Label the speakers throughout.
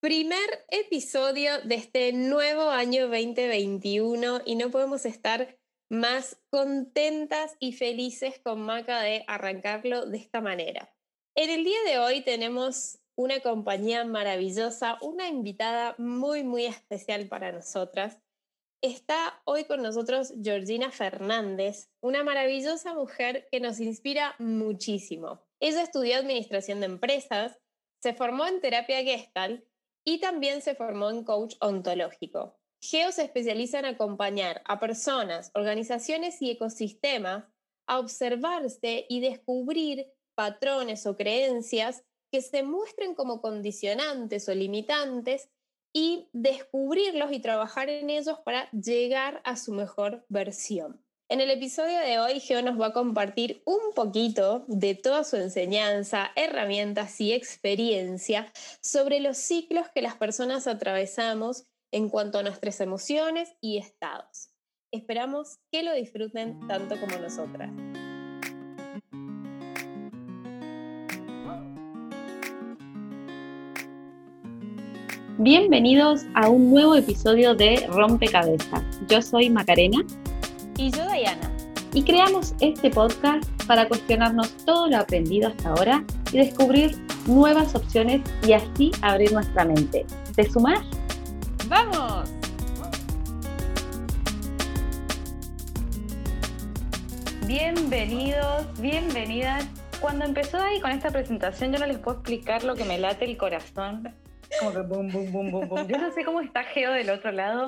Speaker 1: Primer episodio de este nuevo año 2021 y no podemos estar más contentas y felices con Maca de arrancarlo de esta manera. En el día de hoy tenemos una compañía maravillosa, una invitada muy, muy especial para nosotras. Está hoy con nosotros Georgina Fernández, una maravillosa mujer que nos inspira muchísimo. Ella estudió Administración de Empresas, se formó en terapia Gestalt y también se formó en coach ontológico. Geo se especializa en acompañar a personas, organizaciones y ecosistemas a observarse y descubrir patrones o creencias que se muestren como condicionantes o limitantes y descubrirlos y trabajar en ellos para llegar a su mejor versión. En el episodio de hoy, Geo nos va a compartir un poquito de toda su enseñanza, herramientas y experiencia sobre los ciclos que las personas atravesamos en cuanto a nuestras emociones y estados. Esperamos que lo disfruten tanto como nosotras.
Speaker 2: Bienvenidos a un nuevo episodio de Rompecabezas. Yo soy Macarena
Speaker 1: y yo, Diana.
Speaker 2: Y creamos este podcast para cuestionarnos todo lo aprendido hasta ahora y descubrir nuevas opciones y así abrir nuestra mente. ¿Te sumas?
Speaker 1: ¡Vamos!
Speaker 2: Bienvenidos, bienvenidas. Cuando empezó ahí con esta presentación, yo no les puedo explicar lo que me late el corazón. Como que boom, boom, boom, boom, boom. Yo no sé cómo está Geo del otro lado,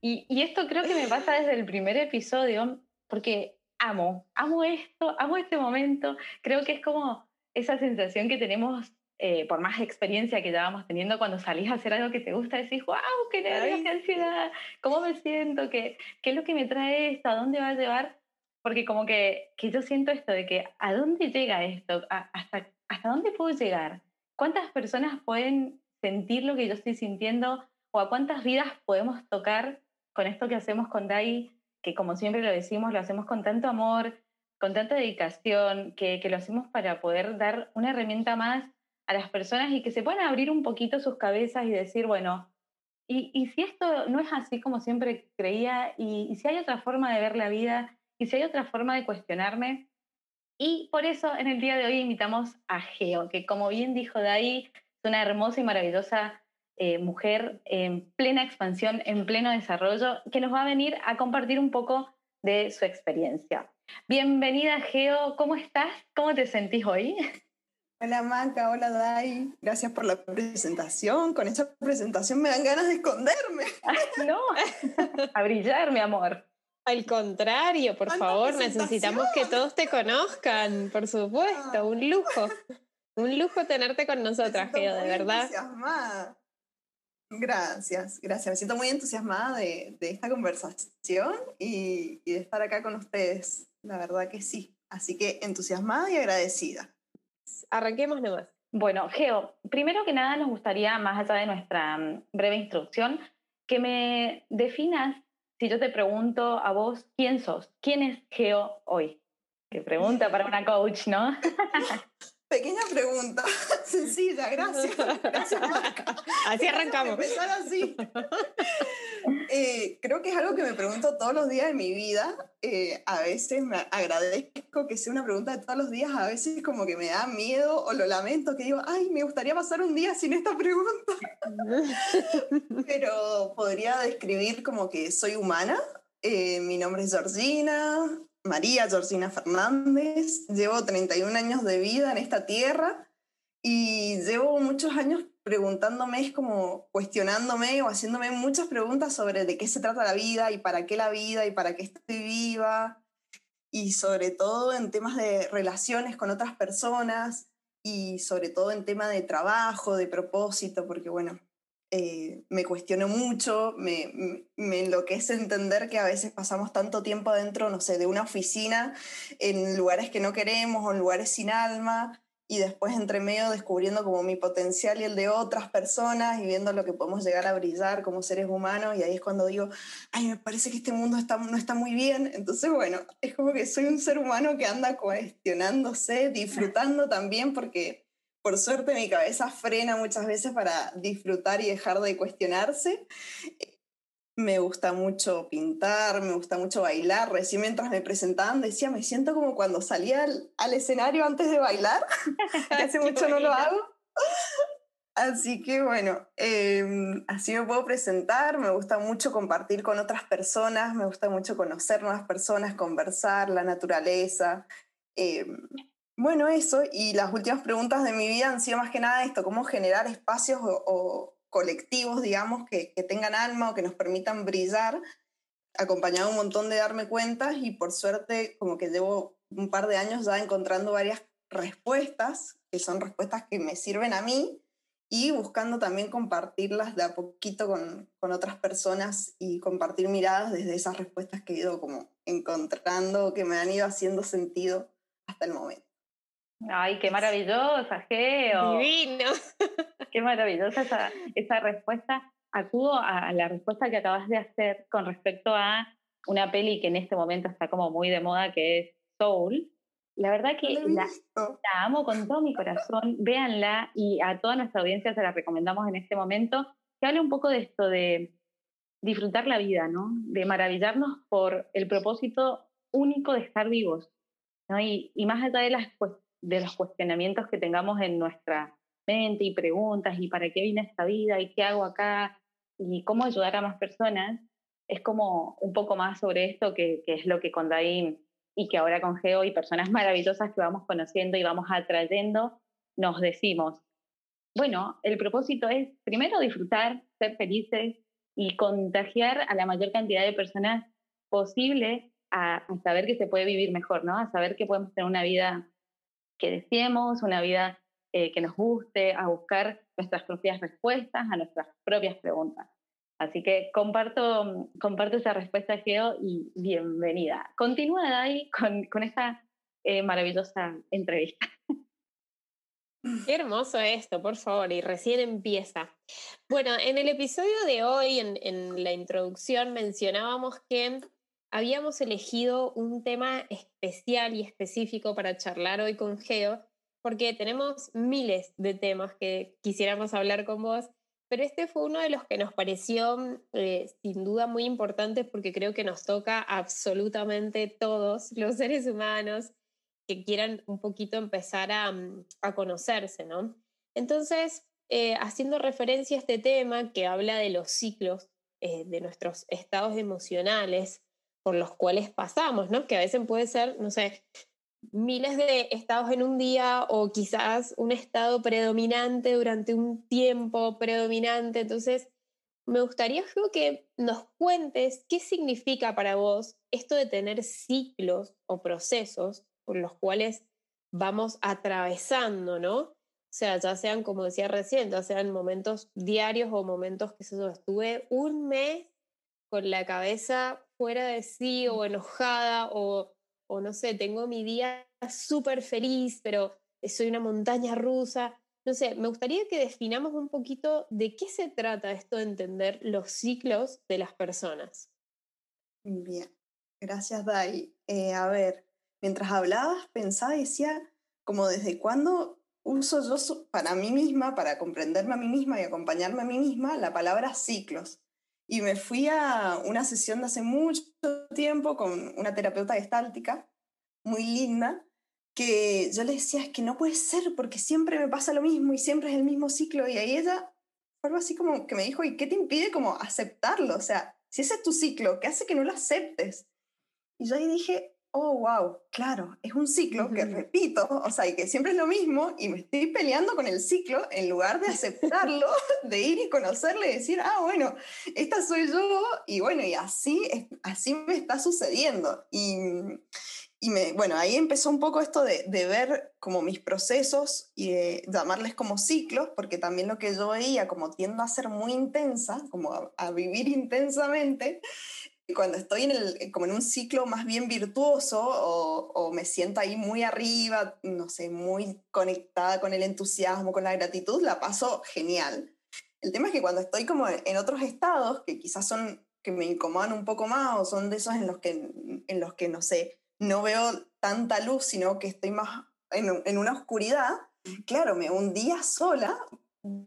Speaker 2: y, esto creo que me pasa desde el primer episodio, porque amo, amo esto, amo este momento. Creo que es como esa sensación que tenemos, eh, por más experiencia que llevamos teniendo, cuando salís a hacer algo que te gusta, decís, wow, qué nervios, qué ansiedad, cómo me siento, ¿Qué, qué es lo que me trae esto, a dónde va a llevar. Porque como que, que yo siento esto de que, ¿a dónde llega esto? ¿Hasta, ¿Hasta dónde puedo llegar? ¿Cuántas personas pueden sentir lo que yo estoy sintiendo? ¿O a cuántas vidas podemos tocar con esto que hacemos con DAI, que como siempre lo decimos, lo hacemos con tanto amor, con tanta dedicación, que, lo hacemos para poder dar una herramienta más a las personas y que se puedan abrir un poquito sus cabezas y decir, bueno, y, si esto no es así como siempre creía, y, si hay otra forma de ver la vida, y si hay otra forma de cuestionarme. Y por eso en el día de hoy invitamos a Geo, que como bien dijo Dai, es una hermosa y maravillosa eh, mujer en plena expansión, en pleno desarrollo, que nos va a venir a compartir un poco de su experiencia. Bienvenida, Geo, ¿cómo estás? ¿Cómo te sentís hoy?
Speaker 3: Hola Maca, hola Dai, gracias por la presentación. Con esta presentación me dan ganas de esconderme.
Speaker 2: no, a brillar, mi amor.
Speaker 1: Al contrario, por favor, necesitamos que todos te conozcan, por supuesto, ah. un lujo. Un lujo tenerte con nosotras, Geo, de verdad.
Speaker 3: Gracias, gracias. Me siento muy entusiasmada de, esta conversación y, de estar acá con ustedes. La verdad que sí. Así que entusiasmada y agradecida.
Speaker 1: Arranquemos nomás.
Speaker 2: Bueno, Geo, primero que nada nos gustaría, más allá de nuestra mm, breve instrucción, que me definas, si yo te pregunto a vos, ¿quién sos? ¿Quién es Geo hoy? Qué pregunta para una coach, ¿no?
Speaker 3: Pequeña pregunta, sencilla, gracias. gracias
Speaker 1: así arrancamos.
Speaker 3: Empezar así. Eh, creo que es algo que me pregunto todos los días de mi vida. Eh, a veces me agradezco que sea una pregunta de todos los días, a veces como que me da miedo o lo lamento, que digo, ay, me gustaría pasar un día sin esta pregunta. Pero podría describir como que soy humana. Eh, mi nombre es Georgina, María Georgina Fernández, llevo 31 años de vida en esta tierra y llevo muchos años preguntándome, es como cuestionándome o haciéndome muchas preguntas sobre de qué se trata la vida y para qué la vida y para qué estoy viva y sobre todo en temas de relaciones con otras personas y sobre todo en tema de trabajo, de propósito, porque bueno, eh, me cuestiono mucho, me, me, enloquece entender que a veces pasamos tanto tiempo adentro, no sé, de una oficina, en lugares que no queremos o en lugares sin alma, y después entre medio descubriendo como mi potencial y el de otras personas y viendo lo que podemos llegar a brillar como seres humanos, y ahí es cuando digo, ay, me parece que este mundo está, no está muy bien, entonces bueno, es como que soy un ser humano que anda cuestionándose, disfrutando también, porque por suerte mi cabeza frena muchas veces para disfrutar y dejar de cuestionarse. Me gusta mucho pintar, me gusta mucho bailar. Recién mientras me presentaban decía, me siento como cuando salía al, escenario antes de bailar. Hace mucho no lo hago. Así que bueno, em, así me puedo presentar, me gusta mucho compartir con otras personas, me gusta mucho conocer nuevas personas, conversar, la naturaleza. Em, bueno, eso, y las últimas preguntas de mi vida han sido más que nada esto, cómo generar espacios o, colectivos, digamos, que, que, tengan alma o que nos permitan brillar, acompañado un montón de darme cuentas y por suerte como que llevo un par de años ya encontrando varias respuestas, que son respuestas que me sirven a mí y buscando también compartirlas de a poquito con, con, otras personas y compartir miradas desde esas respuestas que he ido como encontrando, que me han ido haciendo sentido hasta el momento.
Speaker 2: Ay, qué maravillosa, Geo.
Speaker 1: Divino.
Speaker 2: Qué maravillosa esa, esa respuesta. Acudo a la respuesta que acabas de hacer con respecto a una peli que en este momento está como muy de moda, que es Soul, la verdad que la, amo con todo mi corazón. Véanla y a toda nuestra audiencia se la recomendamos en este momento. Que hable un poco de esto de disfrutar la vida, ¿no? De maravillarnos por el propósito único de estar vivos. ¿no? Y, y más allá de, las, de los cuestionamientos que tengamos en nuestra mente y preguntas y para qué vine esta vida y qué hago acá y cómo ayudar a más personas, es como un poco más sobre esto que, que es lo que con Daín y que ahora con Geo y personas maravillosas que vamos conociendo y vamos atrayendo, nos decimos, bueno, el propósito es primero disfrutar, ser felices y contagiar a la mayor cantidad de personas posible a, saber que se puede vivir mejor, ¿no? A saber que podemos tener una vida que deseemos, una vida eh, que nos guste, a buscar nuestras propias respuestas a nuestras propias preguntas. Así que comparto, comparto esa respuesta, Geo, y bienvenida. Continúa, Dai, con, con esta eh, maravillosa entrevista.
Speaker 1: Qué hermoso esto, por favor, y recién empieza. Bueno, en el episodio de hoy, en, en la introducción, mencionábamos que habíamos elegido un tema especial y específico para charlar hoy con Geo, porque tenemos miles de temas que quisiéramos hablar con vos, pero este fue uno de los que nos pareció eh, sin duda muy importante porque creo que nos toca absolutamente todos los seres humanos que quieran un poquito empezar a, mm, conocerse, ¿no? Entonces, eh, haciendo referencia a este tema que habla de los ciclos eh, de nuestros estados emocionales por los cuales pasamos, ¿no? Que a veces puede ser, no sé, miles de estados en un día o quizás un estado predominante durante un tiempo predominante. Entonces, me gustaría que nos cuentes qué significa para vos esto de tener ciclos o procesos por los cuales vamos atravesando, ¿no? O sea, ya sean, como decía recién, ya sean momentos diarios o momentos que se estuve un mes con la cabeza fuera de sí o enojada o o no sé, tengo mi día súper feliz, pero soy una montaña rusa. No sé, me gustaría que definamos un poquito de qué se trata esto de entender los ciclos de las personas.
Speaker 3: Bien, gracias Dai. Eh, a ver, mientras hablabas pensaba y decía, como desde cuándo uso yo para mí misma, para comprenderme a mí misma y acompañarme a mí misma, la palabra ciclos. Y me fui a una sesión hace mucho tiempo con una terapeuta gestáltica muy linda, que yo le decía, es que no puede ser, porque siempre me pasa lo mismo y siempre es el mismo ciclo. Y ahí ella fue así como que me dijo, ¿y qué te impide como aceptarlo? O sea, si ese es tu ciclo, ¿qué hace que no lo aceptes? Y yo ahí dije, oh, wow, claro, es un ciclo que repito, o sea, y que siempre es lo mismo, y me estoy peleando con el ciclo en lugar de aceptarlo, de ir y conocerle y decir, ah, bueno, esta soy yo, y bueno, y así, así me está sucediendo. Y, y me, bueno, ahí empezó un poco esto de, de, ver como mis procesos y de llamarles como ciclos, porque también lo que yo veía como tiendo a ser muy intensa, como a, a vivir intensamente, cuando estoy en el, como en un ciclo más bien virtuoso o, o, me siento ahí muy arriba, no sé, muy conectada con el entusiasmo, con la gratitud, la paso genial. El tema es que cuando estoy como en otros estados, que quizás son que me incomodan un poco más o son de esos en los que, en los que no sé, no veo tanta luz, sino que estoy más en, en una oscuridad, claro, me hundía sola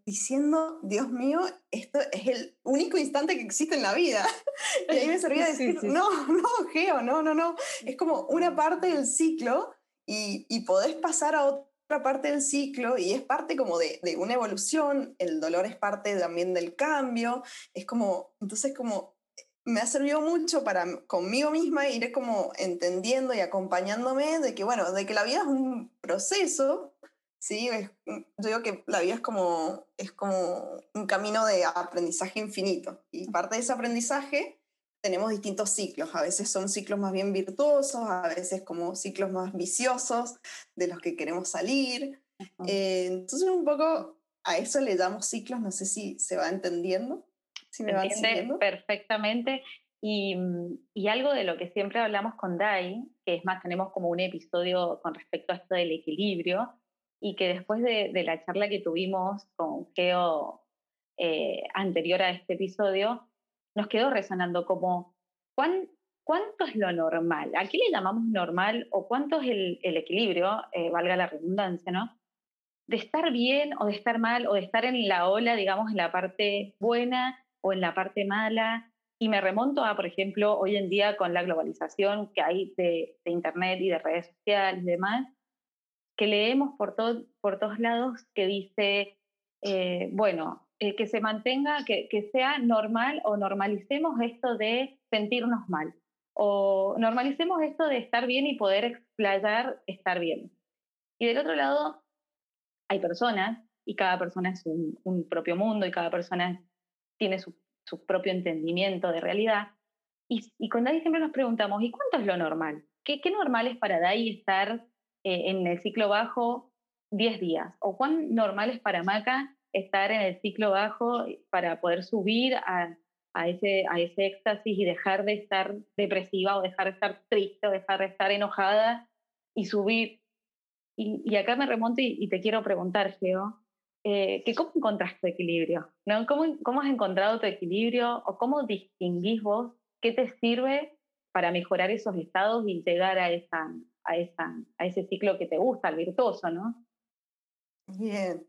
Speaker 3: diciendo, Dios mío, esto es el único instante que existe en la vida. Y ahí me servía decir, no, no, Geo, no, no, no. Es como una parte del ciclo y, y podés pasar a otra parte del ciclo y es parte como de, de, una evolución, el dolor es parte también del cambio, es como, entonces como me ha servido mucho para conmigo misma ir como entendiendo y acompañándome de que, bueno, de que la vida es un proceso, ¿sí? Mm, yo digo que la vida es como, es como un camino de aprendizaje infinito y parte de ese aprendizaje tenemos distintos ciclos, a veces son ciclos más bien virtuosos, a veces como ciclos más viciosos de los que queremos salir. Eh, entonces un poco a eso le damos ciclos, no sé si se va entendiendo.
Speaker 2: Si me entiende perfectamente. Y, mm, y, algo de lo que siempre hablamos con Dai, que es más, tenemos como un episodio con respecto a esto del equilibrio, y que después de, la charla que tuvimos con Geo eh, anterior a este episodio, nos quedó resonando como, ¿cuán, ¿cuánto es lo normal? ¿A qué le llamamos normal o cuánto es el, el equilibrio, eh, valga la redundancia, ¿no? De estar bien o de estar mal o de estar en la ola, digamos, en la parte buena o en la parte mala. Y me remonto a, por ejemplo, hoy en día con la globalización que hay de, de Internet y de redes sociales y demás, que leemos por, todo, por todos lados que dice, eh, bueno, eh, que se mantenga, que, que sea normal o normalicemos esto de sentirnos mal o normalicemos esto de estar bien y poder explayar estar bien. Y del otro lado, hay personas, y cada persona es un, un propio mundo, y cada persona tiene su, propio entendimiento de realidad. Y, y, con Dai siempre nos preguntamos, ¿y cuánto es lo normal? ¿Qué, qué normal es para Dai estar eh, en el ciclo bajo 10 días? ¿O cuán normal es para Maca estar en el ciclo bajo para poder subir a, a, ese, a ese éxtasis y dejar de estar depresiva o dejar de estar triste o dejar de estar enojada y subir? Y, acá me remonto y, y te quiero preguntar, Geo, eh, que cómo encontraste tu equilibrio, ¿no? ¿Cómo, ¿Cómo has encontrado tu equilibrio o cómo distinguís vos qué te sirve para mejorar esos estados y llegar a, esa, a, esa, a ese ciclo que te gusta, el virtuoso, ¿no?
Speaker 3: Bien,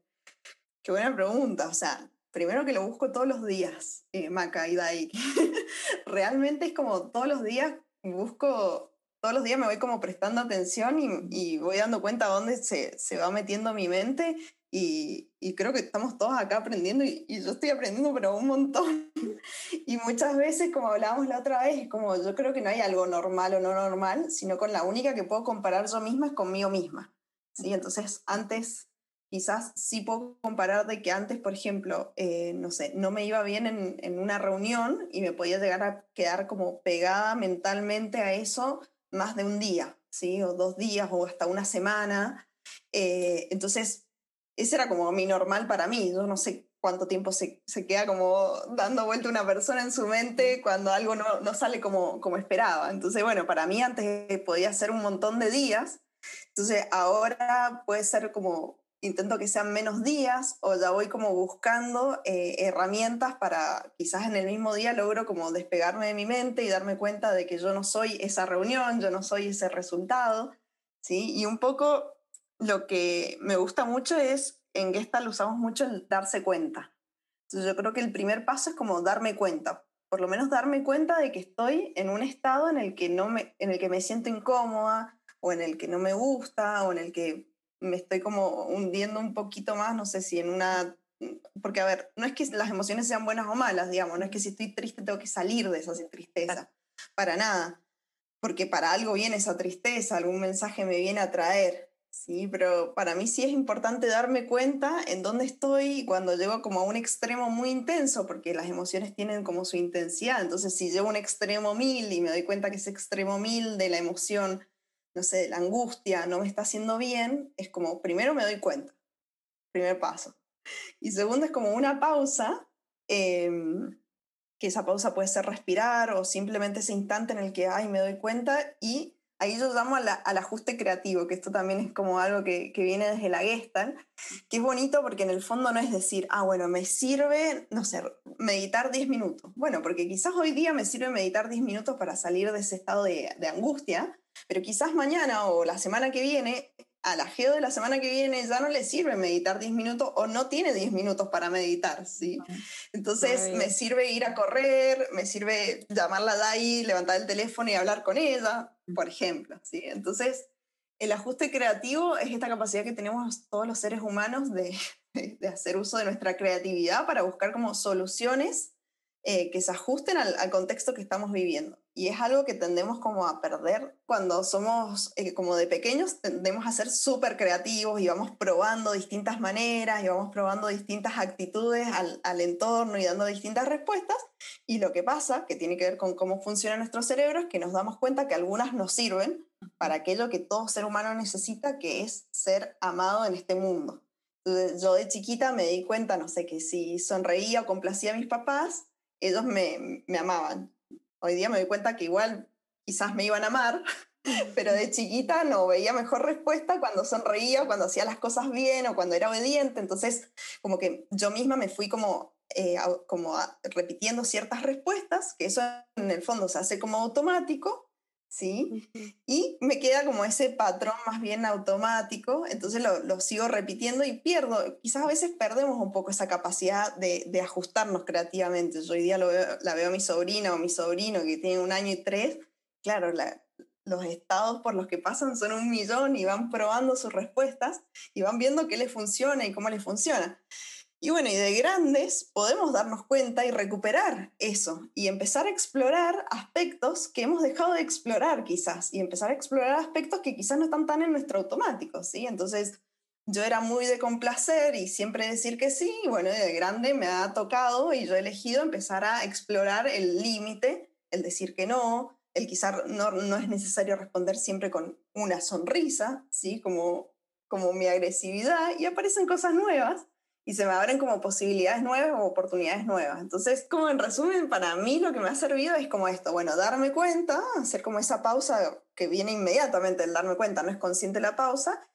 Speaker 3: qué buena pregunta. O sea, primero que lo busco todos los días, eh, Maca y Dai. Realmente es como todos los días busco, todos los días me voy como prestando atención y, y voy dando cuenta dónde se, se va metiendo mi mente y, y, creo que estamos todos acá aprendiendo y, y, yo estoy aprendiendo pero un montón. y muchas veces, como hablábamos la otra vez, como yo creo que no hay algo normal o no normal, sino con la única que puedo comparar yo misma es conmigo misma. ¿sí? Entonces, antes, quizás sí puedo comparar de que antes, por ejemplo, eh, no sé, no me iba bien en, en una reunión y me podía llegar a quedar como pegada mentalmente a eso más de un día, ¿sí? O dos días o hasta una semana. Eh, entonces, ese era como mi normal para mí. Yo no sé cuánto tiempo se, se queda como dando vuelta una persona en su mente cuando algo no, no sale como, como esperaba. Entonces, bueno, para mí antes podía ser un montón de días. Entonces, ahora puede ser como, intento que sean menos días o ya voy como buscando eh, herramientas para quizás en el mismo día logro como despegarme de mi mente y darme cuenta de que yo no soy esa reunión, yo no soy ese resultado, ¿sí? Y un poco lo que me gusta mucho es, en Gestalt usamos mucho el darse cuenta. Entonces yo creo que el primer paso es como darme cuenta, por lo menos darme cuenta de que estoy en un estado en el que, no me, en el que me siento incómoda o en el que no me gusta o en el que me estoy como hundiendo un poquito más, no sé si en una... Porque a ver, no es que las emociones sean buenas o malas, digamos, no es que si estoy triste tengo que salir de esa tristeza, para nada, porque para algo viene esa tristeza, algún mensaje me viene a traer, Sí, pero para mí sí es importante darme cuenta en dónde estoy cuando llego como a un extremo muy intenso, porque las emociones tienen como su intensidad. Entonces, si llego a un extremo mil y me doy cuenta que ese extremo mil de la emoción, no sé, de la angustia, no me está haciendo bien, es como, primero me doy cuenta, primer paso. Y segundo es como una pausa, eh, que esa pausa puede ser respirar o simplemente ese instante en el que, ay, me doy cuenta y ahí yo llamo al ajuste creativo, que esto también es como algo que, que, viene desde la Gestalt, que es bonito porque en el fondo no es decir, ah, bueno, me sirve, no sé, meditar 10 minutos. Bueno, porque quizás hoy día me sirve meditar 10 minutos para salir de ese estado de angustia, pero quizás mañana o la semana que viene a la geo de la semana que viene ya no le sirve meditar 10 minutos o no tiene 10 minutos para meditar, ¿sí? Entonces me sirve ir a correr, me sirve llamarla de ahí, levantar el teléfono y hablar con ella, por ejemplo, ¿sí? Entonces el ajuste creativo es esta capacidad que tenemos todos los seres humanos de, de hacer uso de nuestra creatividad para buscar como soluciones eh, que se ajusten al, contexto que estamos viviendo. Y es algo que tendemos como a perder cuando somos, eh, como de pequeños, tendemos a ser súper creativos y vamos probando distintas maneras y vamos probando distintas actitudes al, al, entorno y dando distintas respuestas. Y lo que pasa, que tiene que ver con cómo funciona nuestro cerebro, es que nos damos cuenta que algunas nos sirven para aquello que todo ser humano necesita, que es ser amado en este mundo. yo de chiquita me di cuenta, no sé, que si sonreía o complacía a mis papás, ellos me, me amaban. Hoy día me doy cuenta que igual quizás me iban a amar, pero de chiquita no veía mejor respuesta cuando sonreía, cuando hacía las cosas bien o cuando era obediente. Entonces, como que yo misma me fui como, eh, como repitiendo ciertas respuestas, que eso en el fondo se hace como automático, ¿sí? Y me queda como ese patrón más bien automático, entonces lo, lo, sigo repitiendo y pierdo, quizás a veces perdemos un poco esa capacidad de, de ajustarnos creativamente. Yo hoy día lo veo, la veo a mi sobrina o mi sobrino que tiene un año y tres, claro, la, los estados por los que pasan son un millón y van probando sus respuestas y van viendo qué les funciona y cómo les funciona. Y bueno, y de grandes podemos darnos cuenta y recuperar eso y empezar a explorar aspectos que hemos dejado de explorar quizás y empezar a explorar aspectos que quizás no están tan en nuestro automático, ¿sí? Entonces, yo era muy de complacer y siempre decir que sí, y bueno, de grande me ha tocado y yo he elegido empezar a explorar el límite, el decir que no, el quizás no, no es necesario responder siempre con una sonrisa, ¿sí? Como, como mi agresividad y aparecen cosas nuevas y se me abren como posibilidades nuevas o oportunidades nuevas. Entonces, como en resumen, para mí lo que me ha servido es como esto, bueno, darme cuenta, hacer como esa pausa que viene inmediatamente el darme cuenta, no es consciente la pausa,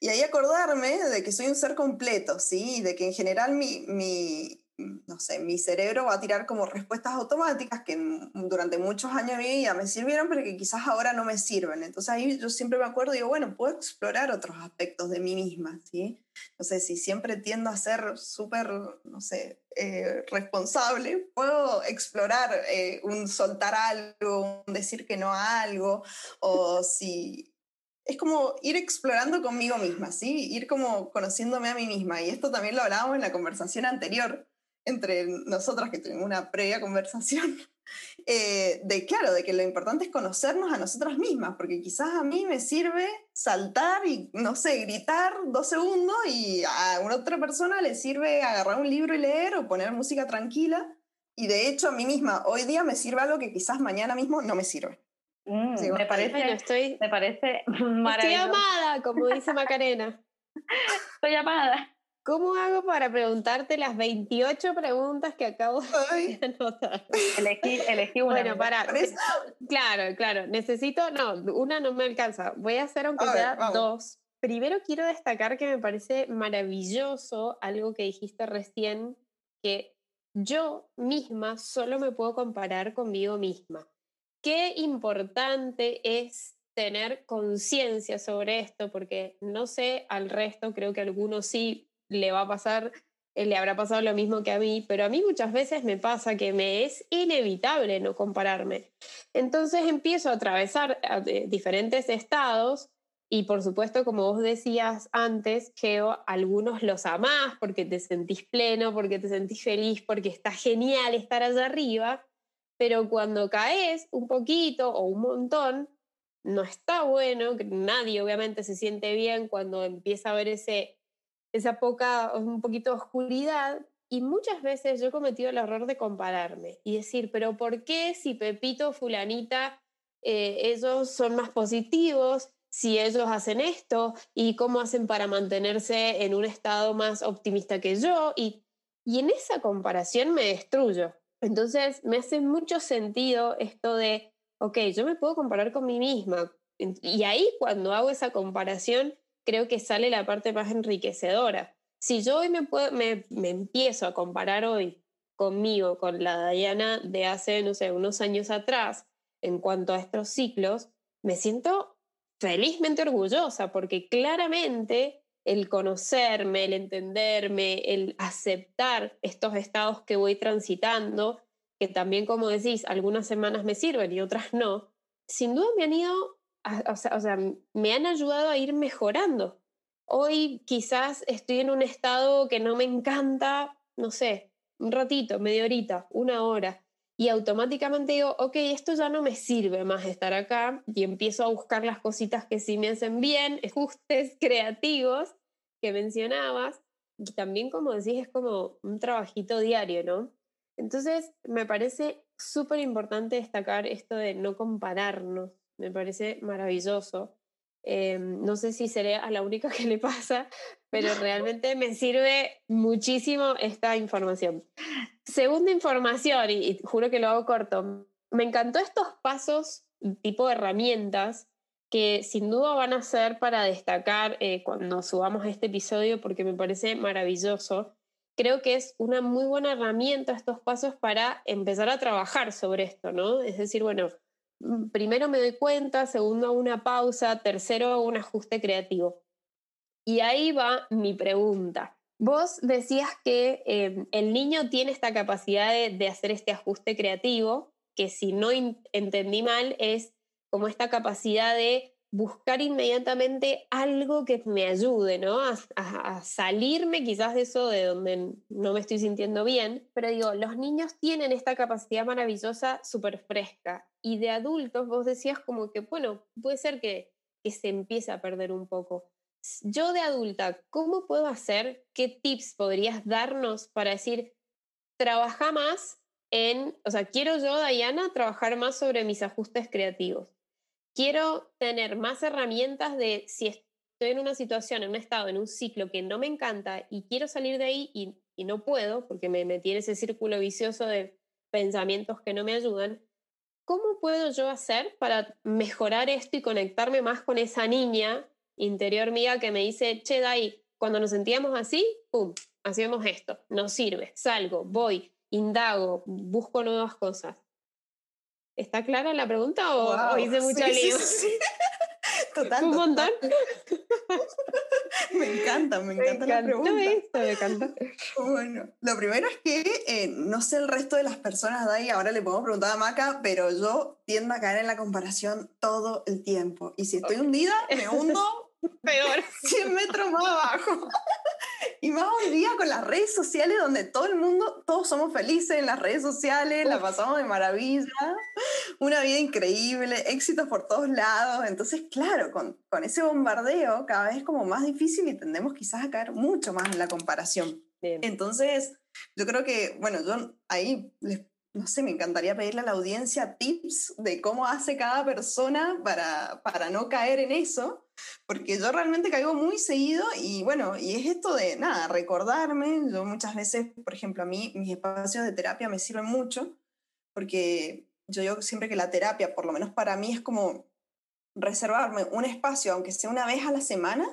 Speaker 3: y ahí acordarme de que soy un ser completo, ¿sí? De que en general mi, mi, no sé, mi cerebro va a tirar como respuestas automáticas que durante muchos años de mi vida me sirvieron, pero que quizás ahora no me sirven. Entonces ahí yo siempre me acuerdo y digo, bueno, puedo explorar otros aspectos de mí misma, ¿sí? No sé, si siempre tiendo a ser súper, no sé, eh, responsable, puedo explorar eh, un soltar algo, un decir que no a algo, o si es como ir explorando conmigo misma, ¿sí? Ir como conociéndome a mí misma. Y esto también lo hablábamos en la conversación anterior entre nosotras que tuvimos una previa conversación, eh, de claro, de que lo importante es conocernos a nosotras mismas, porque quizás a mí me sirve saltar y, no sé, gritar dos segundos y a una otra persona le sirve agarrar un libro y leer o poner música tranquila. Y de hecho a mí misma hoy día me sirve algo que quizás mañana mismo no me sirve.
Speaker 2: Mm, me, parece, estoy, me parece
Speaker 1: Estoy amada, como dice Macarena.
Speaker 2: estoy amada.
Speaker 1: ¿Cómo hago para preguntarte las 28 preguntas que acabo de anotar?
Speaker 2: Elegí, elegí una.
Speaker 1: Bueno, para. Claro, claro. Necesito. No, una no me alcanza. Voy a hacer aunque sea dos. Primero quiero destacar que me parece maravilloso algo que dijiste recién, que yo misma solo me puedo comparar conmigo misma. Qué importante es tener conciencia sobre esto, porque no sé al resto, creo que algunos sí le va a pasar, eh, le habrá pasado lo mismo que a mí, pero a mí muchas veces me pasa que me es inevitable no compararme. Entonces empiezo a atravesar diferentes estados y por supuesto, como vos decías antes, Geo, algunos los amás porque te sentís pleno, porque te sentís feliz, porque está genial estar allá arriba, pero cuando caes un poquito o un montón, no está bueno, nadie obviamente se siente bien cuando empieza a ver ese esa poca, un poquito oscuridad. Y muchas veces yo he cometido el error de compararme y decir, pero ¿por qué si Pepito, fulanita, eh, ellos son más positivos? Si ellos hacen esto y cómo hacen para mantenerse en un estado más optimista que yo. Y, y en esa comparación me destruyo. Entonces me hace mucho sentido esto de, ok, yo me puedo comparar con mí misma. Y ahí cuando hago esa comparación, creo que sale la parte más enriquecedora. Si yo hoy me, empiezo a comparar hoy conmigo, con la Diana de hace, no sé, unos años atrás, en cuanto a estos ciclos, me siento felizmente orgullosa, porque claramente el conocerme, el entenderme, el aceptar estos estados que voy transitando, que también, como decís, algunas semanas me sirven y otras no, sin duda me han ido, o, sea, me han ayudado a ir mejorando. Hoy quizás estoy en un estado que no me encanta, no sé, un ratito, media horita, una hora, y automáticamente digo, ok, esto ya no me sirve más estar acá y empiezo a buscar las cositas que sí me hacen bien, ajustes creativos que mencionabas. Y también, como decís, es como un trabajito diario, ¿no? Entonces, me parece súper importante destacar esto de no compararnos, me parece maravilloso. Em, no sé si seré a la única que le pasa, pero realmente me sirve muchísimo esta información. Segunda información, y, juro que lo hago corto, me encantó estos pasos tipo de herramientas que sin duda van a ser para destacar eh, cuando subamos este episodio porque me parece maravilloso. Creo que es una muy buena herramienta estos pasos para empezar a trabajar sobre esto, ¿no? Es decir, bueno, primero me doy cuenta, segundo una pausa, tercero un ajuste creativo. Y ahí va mi pregunta. Vos decías que em, el niño tiene esta capacidad de, hacer este ajuste creativo, que si no entendí mal es como esta capacidad de buscar inmediatamente algo que me ayude, ¿no? A, salirme quizás de eso de donde no me estoy sintiendo bien. Pero digo, los niños tienen esta capacidad maravillosa súper fresca. Y de adultos vos decías como que, bueno, puede ser que, que se empiece a perder un poco yo de adulta, ¿cómo puedo hacer? ¿Qué tips podrías darnos para decir, trabaja más en, o sea, quiero yo, Diana, trabajar más sobre mis ajustes creativos? Quiero tener más herramientas de si estoy en una situación, en un estado, en un ciclo que no me encanta y quiero salir de ahí y, no puedo porque me metí en ese círculo vicioso de pensamientos que no me ayudan. ¿Cómo puedo yo hacer para mejorar esto y conectarme más con esa niña interior mía que me dice, che, Dai, cuando nos sentíamos así, pum, hacemos esto, nos sirve, salgo, voy, indago, busco nuevas cosas. ¿Está clara la pregunta o, hice mucha sí, lío?
Speaker 3: Total.
Speaker 1: ¿Un montón?
Speaker 3: me encanta, me encanta la pregunta.
Speaker 1: me encanta.
Speaker 3: Bueno, lo primero es que eh, no sé el resto de las personas de ahí, ahora le podemos preguntar a Maca, pero yo tiendo a caer en la comparación todo el tiempo. Y si estoy hundida, me hundo
Speaker 1: peor.
Speaker 3: 100 metros más abajo. Y más un día con las redes sociales donde todo el mundo, todos somos felices en las redes sociales, la pasamos de maravilla, una vida increíble, éxitos por todos lados. Entonces, claro, con, con ese bombardeo cada vez es como más difícil y tendemos quizás a caer mucho más en la comparación. Entonces, yo creo que, bueno, yo ahí les no sé, me encantaría pedirle a la audiencia tips de cómo hace cada persona para, para no caer en eso, porque yo realmente caigo muy seguido y bueno, y es esto de, nada, recordarme, yo muchas veces, por ejemplo, a mí mis espacios de terapia me sirven mucho, porque yo digo siempre que la terapia, por lo menos para mí, es como reservarme un espacio, aunque sea una vez a la semana,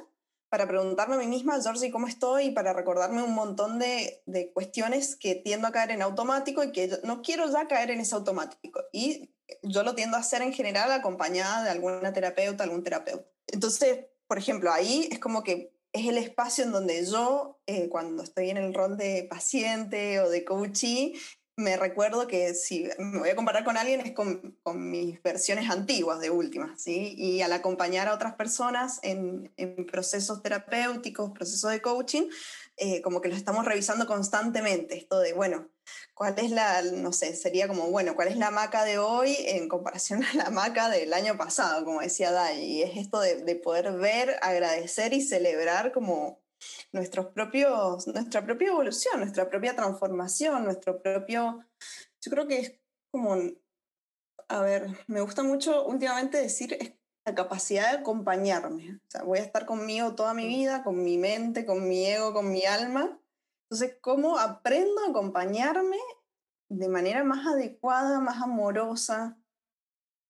Speaker 3: para preguntarme a mí misma, Georgie, ¿cómo estoy? Y para recordarme un montón de, de, cuestiones que tiendo a caer en automático y que no quiero ya caer en ese automático. Y yo lo tiendo a hacer en general acompañada de alguna terapeuta, algún terapeuta. Entonces, por ejemplo, ahí es como que es el espacio en donde yo, eh, cuando estoy en el rol de paciente o de coachee, me recuerdo que si me voy a comparar con alguien es con, mis versiones antiguas de última, ¿sí? Y al acompañar a otras personas en, procesos terapéuticos, procesos de coaching, eh, como que lo estamos revisando constantemente, esto de, bueno, ¿cuál es la, no sé, sería como, bueno, ¿cuál es la maca de hoy en comparación a la maca del año pasado, como decía Dai? Y es esto de poder ver, agradecer y celebrar como nuestros propios, nuestra propia evolución, nuestra propia transformación, nuestro propio... Yo creo que es como, a ver, me gusta mucho últimamente decir es la capacidad de acompañarme. O sea, voy a estar conmigo toda mi vida, con mi mente, con mi ego, con mi alma. Entonces, ¿cómo aprendo a acompañarme de manera más adecuada, más amorosa?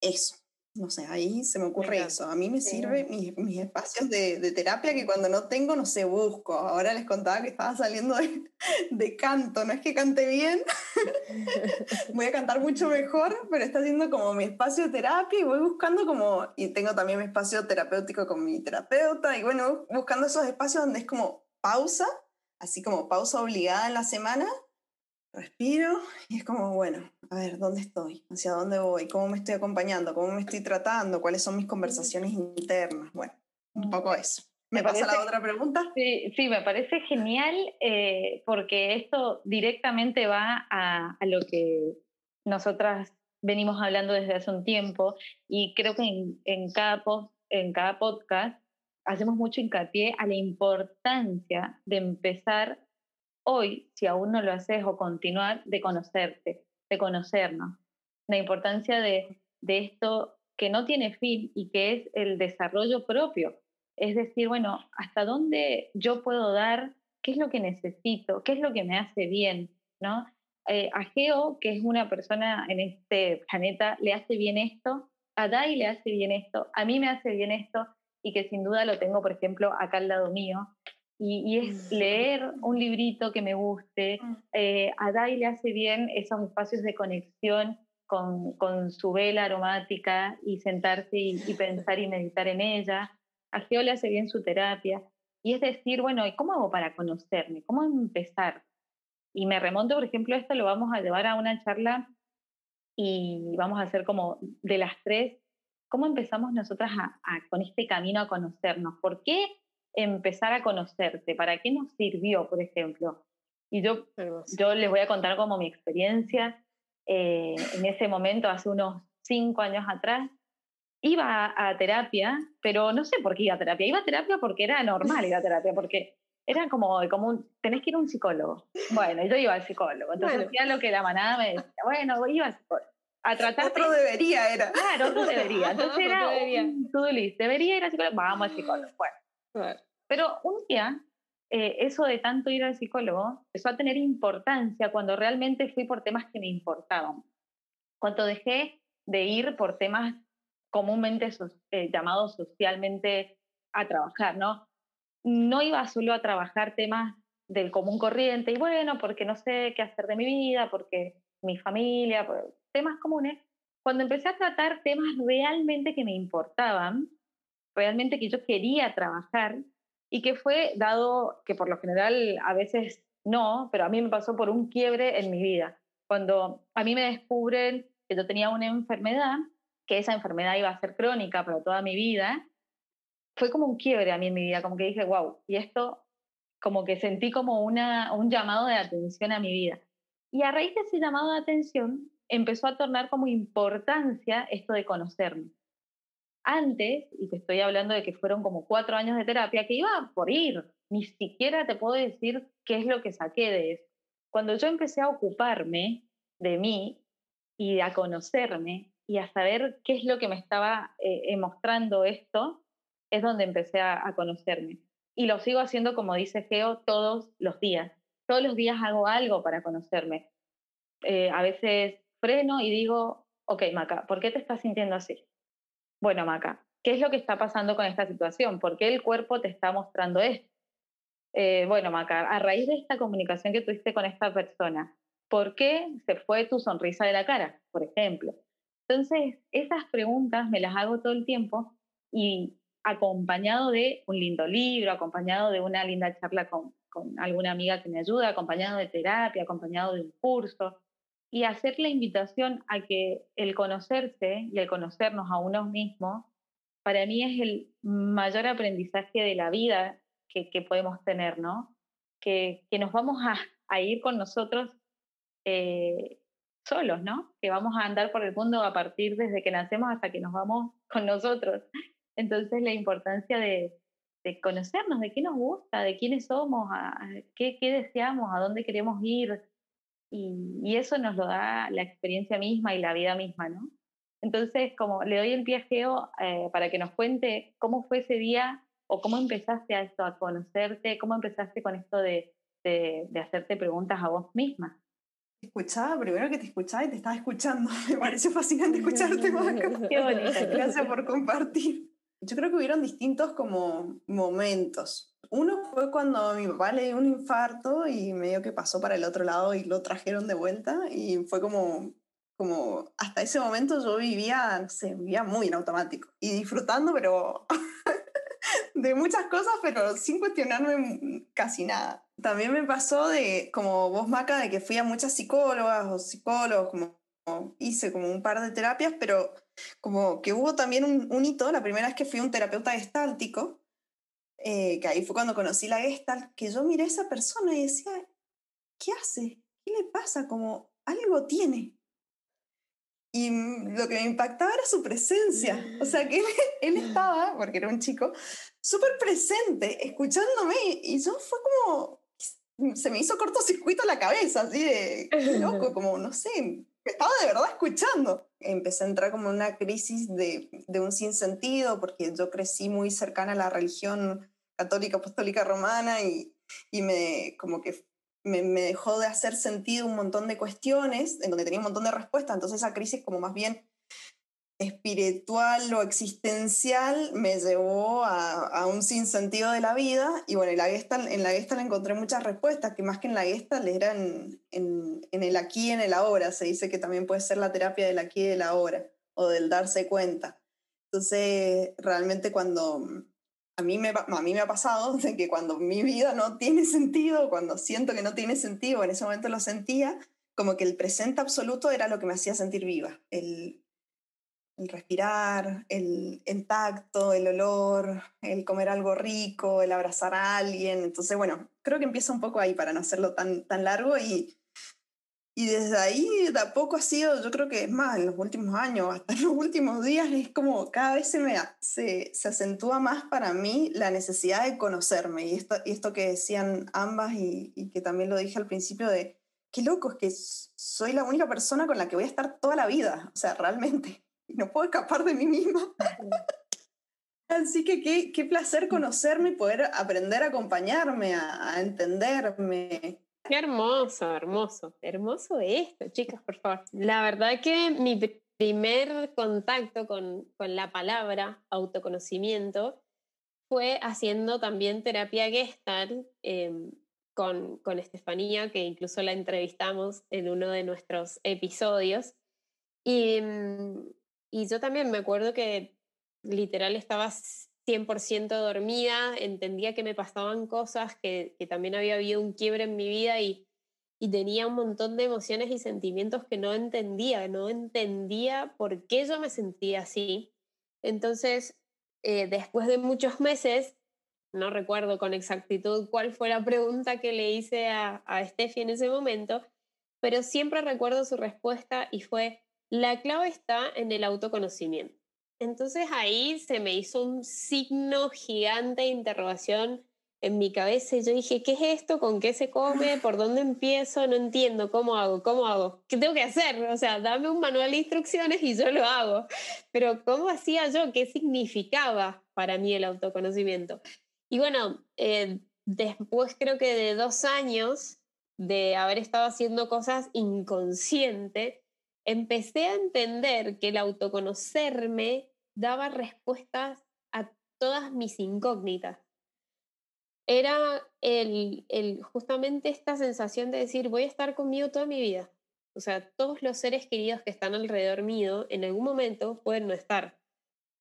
Speaker 3: Eso. No sé, ahí se me ocurre eso. A mí me sirve mis, mis, espacios de, de, terapia que cuando no tengo, no sé, busco. Ahora les contaba que estaba saliendo de, de canto. No es que cante bien, voy a cantar mucho mejor, pero está siendo como mi espacio de terapia y voy buscando como, y tengo también mi espacio terapéutico con mi terapeuta, y bueno, buscando esos espacios donde es como pausa, así como pausa obligada en la semana, respiro y es como, bueno, a ver, ¿dónde estoy? ¿Hacia dónde voy? ¿Cómo me estoy acompañando? ¿Cómo me estoy tratando? ¿Cuáles son mis conversaciones internas? Bueno, un poco eso. ¿Me, pasa la otra pregunta?
Speaker 2: Sí, sí me parece genial eh, porque esto directamente va a, a, lo que nosotras venimos hablando desde hace un tiempo y creo que en, en, cada, post, en cada podcast hacemos mucho hincapié a la importancia de empezar hoy, si aún no lo haces, o continuar de conocerte, de conocernos. La importancia de, esto que no tiene fin y que es el desarrollo propio. Es decir, bueno, ¿hasta dónde yo puedo dar? ¿Qué es lo que necesito? ¿Qué es lo que me hace bien? ¿no? Eh, a Geo, que es una persona en este planeta, le hace bien esto, a Dai le hace bien esto, a mí me hace bien esto, y que sin duda lo tengo, por ejemplo, acá al lado mío, y, es leer un librito que me guste. Mm. Eh, a Dai le hace bien esos espacios de conexión con, con su vela aromática y sentarse y, pensar y meditar en ella. A Geo le hace bien su terapia. Y es decir, bueno, ¿y cómo hago para conocerme? ¿Cómo empezar? Y me remonto, por ejemplo, esto lo vamos a llevar a una charla y vamos a hacer como de las tres, ¿cómo empezamos nosotras a, con este camino a conocernos? ¿Por qué empezar a conocerte? ¿Para qué nos sirvió, por ejemplo? Y yo, yo les voy a contar como mi experiencia. Eh, en ese momento, hace unos cinco años atrás, iba a, terapia, pero no sé por qué iba a terapia. Iba a terapia porque era normal ir a terapia, porque era como, como un, tenés que ir a un psicólogo. Bueno, yo iba al psicólogo. Entonces hacía lo que la manada me decía, bueno, iba al psicólogo. A tratar
Speaker 3: otro debería era.
Speaker 2: Claro, otro debería. Entonces era debería. un to. Debería ir al psicólogo, vamos al psicólogo. Bueno. Pero un día, eh, eso de tanto ir al psicólogo empezó a tener importancia cuando realmente fui por temas que me importaban. Cuando dejé de ir por temas comúnmente eh, llamados socialmente a trabajar, ¿no? No iba solo a trabajar temas del común corriente y bueno, porque no sé qué hacer de mi vida, porque mi familia, temas comunes. Cuando empecé a tratar temas realmente que me importaban, realmente que yo quería trabajar, y que fue dado que por lo general a veces no, pero a mí me pasó por un quiebre en mi vida. Cuando a mí me descubren que yo tenía una enfermedad, que esa enfermedad iba a ser crónica para toda mi vida, fue como un quiebre a mí en mi vida, como que dije, wow, y esto como que sentí como una, un llamado de atención a mi vida. Y a raíz de ese llamado de atención empezó a tornar como importancia esto de conocerme antes, y te estoy hablando de que fueron como cuatro años de terapia, que iba por ir, ni siquiera te puedo decir qué es lo que saqué de eso. Cuando yo empecé a ocuparme de mí y a conocerme y a saber qué es lo que me estaba eh, mostrando esto, es donde empecé a, conocerme. Y lo sigo haciendo, como dice Geo, todos los días. Todos los días hago algo para conocerme. Eh, a veces freno y digo, ok, Maca, ¿por qué te estás sintiendo así? Bueno, Maca, ¿qué es lo que está pasando con esta situación? ¿Por qué el cuerpo te está mostrando esto? Eh, bueno, Maca, a raíz de esta comunicación que tuviste con esta persona, ¿por qué se fue tu sonrisa de la cara, por ejemplo? Entonces, esas preguntas me las hago todo el tiempo y acompañado de un lindo libro, acompañado de una linda charla con, con alguna amiga que me ayuda, acompañado de terapia, acompañado de un curso, y hacer la invitación a que el conocerse y el conocernos a uno mismo, para mí es el mayor aprendizaje de la vida que, que podemos tener, ¿no? Que, que nos vamos a, a, ir con nosotros eh, solos, ¿no? Que vamos a andar por el mundo a partir desde que nacemos hasta que nos vamos con nosotros. Entonces la importancia de, de conocernos, de qué nos gusta, de quiénes somos, a, qué, qué deseamos, a dónde queremos ir, y, eso nos lo da la experiencia misma y la vida misma, ¿no? Entonces, como le doy el Geo eh, para que nos cuente cómo fue ese día o cómo empezaste a esto, a conocerte, cómo empezaste con esto de, de, hacerte preguntas a vos misma.
Speaker 3: escuchaba, primero que te escuchaba y te estaba escuchando. Me pareció fascinante escucharte, Maca.
Speaker 2: Qué bonito.
Speaker 3: Gracias por compartir. Yo creo que hubieron distintos como momentos. Uno fue cuando mi papá le dio un infarto y medio que pasó para el otro lado y lo trajeron de vuelta y fue como, como hasta ese momento yo vivía, no sé, vivía muy en automático y disfrutando, pero de muchas cosas, pero sin cuestionarme casi nada. También me pasó de, como vos, Maca, de que fui a muchas psicólogas o psicólogos, como, hice como un par de terapias, pero como que hubo también un, un hito, la primera vez que fui un terapeuta gestáltico, eh, que ahí fue cuando conocí la gestalt, que yo miré a esa persona y decía, ¿qué hace? ¿Qué le pasa? Como algo tiene. Y lo que me impactaba era su presencia. O sea, que él, él estaba, porque era un chico, súper presente, escuchándome. Y yo fue como, se me hizo cortocircuito la cabeza, así de loco, como, no sé, estaba de verdad escuchando. Empecé a entrar como en una crisis de, de un sinsentido, porque yo crecí muy cercana a la religión católica apostólica romana y, y me como que me, me, dejó de hacer sentido un montón de cuestiones, en donde tenía un montón de respuestas, entonces esa crisis como más bien espiritual o existencial me llevó a, a un sinsentido de la vida. Y bueno, en la Gestalt, en la Gestalt encontré muchas respuestas que más que en la Gestalt eran en, en el aquí y en el ahora, se dice que también puede ser la terapia del aquí y del ahora o del darse cuenta. Entonces, realmente cuando a mí, me, a mí me ha pasado de que cuando mi vida no tiene sentido, cuando siento que no tiene sentido, en ese momento lo sentía, como que el presente absoluto era lo que me hacía sentir viva. El, el respirar, el, el, tacto, el olor, el comer algo rico, el abrazar a alguien. Entonces, bueno, creo que empieza un poco ahí para no hacerlo tan, tan largo y, y desde ahí de a poco ha sido, yo creo que es más, en los últimos años, hasta en los últimos días, es como cada vez se, me, se, se acentúa más para mí la necesidad de conocerme. Y esto, y esto que decían ambas y, que también lo dije al principio de, qué loco, es que soy la única persona con la que voy a estar toda la vida, o sea, realmente no puedo escapar de mí misma. Así que qué, qué, placer conocerme y poder aprender a acompañarme, a, entenderme.
Speaker 1: Qué hermoso, hermoso, hermoso esto, chicas, por favor. La verdad que mi primer contacto con, con la palabra autoconocimiento fue haciendo también terapia Gestalt eh, con, con Estefanía, que incluso la entrevistamos en uno de nuestros episodios. Y, y yo también me acuerdo que literal estaba 100% dormida, entendía que me pasaban cosas, que, también había habido un quiebre en mi vida y, y tenía un montón de emociones y sentimientos que no entendía, no entendía por qué yo me sentía así. Entonces, eh, después de muchos meses, no recuerdo con exactitud cuál fue la pregunta que le hice a, a Steffi en ese momento, pero siempre recuerdo su respuesta y fue, la clave está en el autoconocimiento. Entonces ahí se me hizo un signo gigante de interrogación en mi cabeza yo dije, ¿qué es esto? ¿Con qué se come? ¿Por dónde empiezo? No entiendo, ¿cómo hago? ¿Cómo hago? ¿Qué tengo que hacer? O sea, dame un manual de instrucciones y yo lo hago. Pero ¿cómo hacía yo? ¿Qué significaba para mí el autoconocimiento? Y bueno, eh, después creo que de dos años de haber estado haciendo cosas inconsciente, empecé a entender que el autoconocerme daba respuestas a todas mis incógnitas. Era el, el, justamente esta sensación de decir, voy a estar conmigo toda mi vida. O sea, todos los seres queridos que están alrededor mío en algún momento pueden no estar.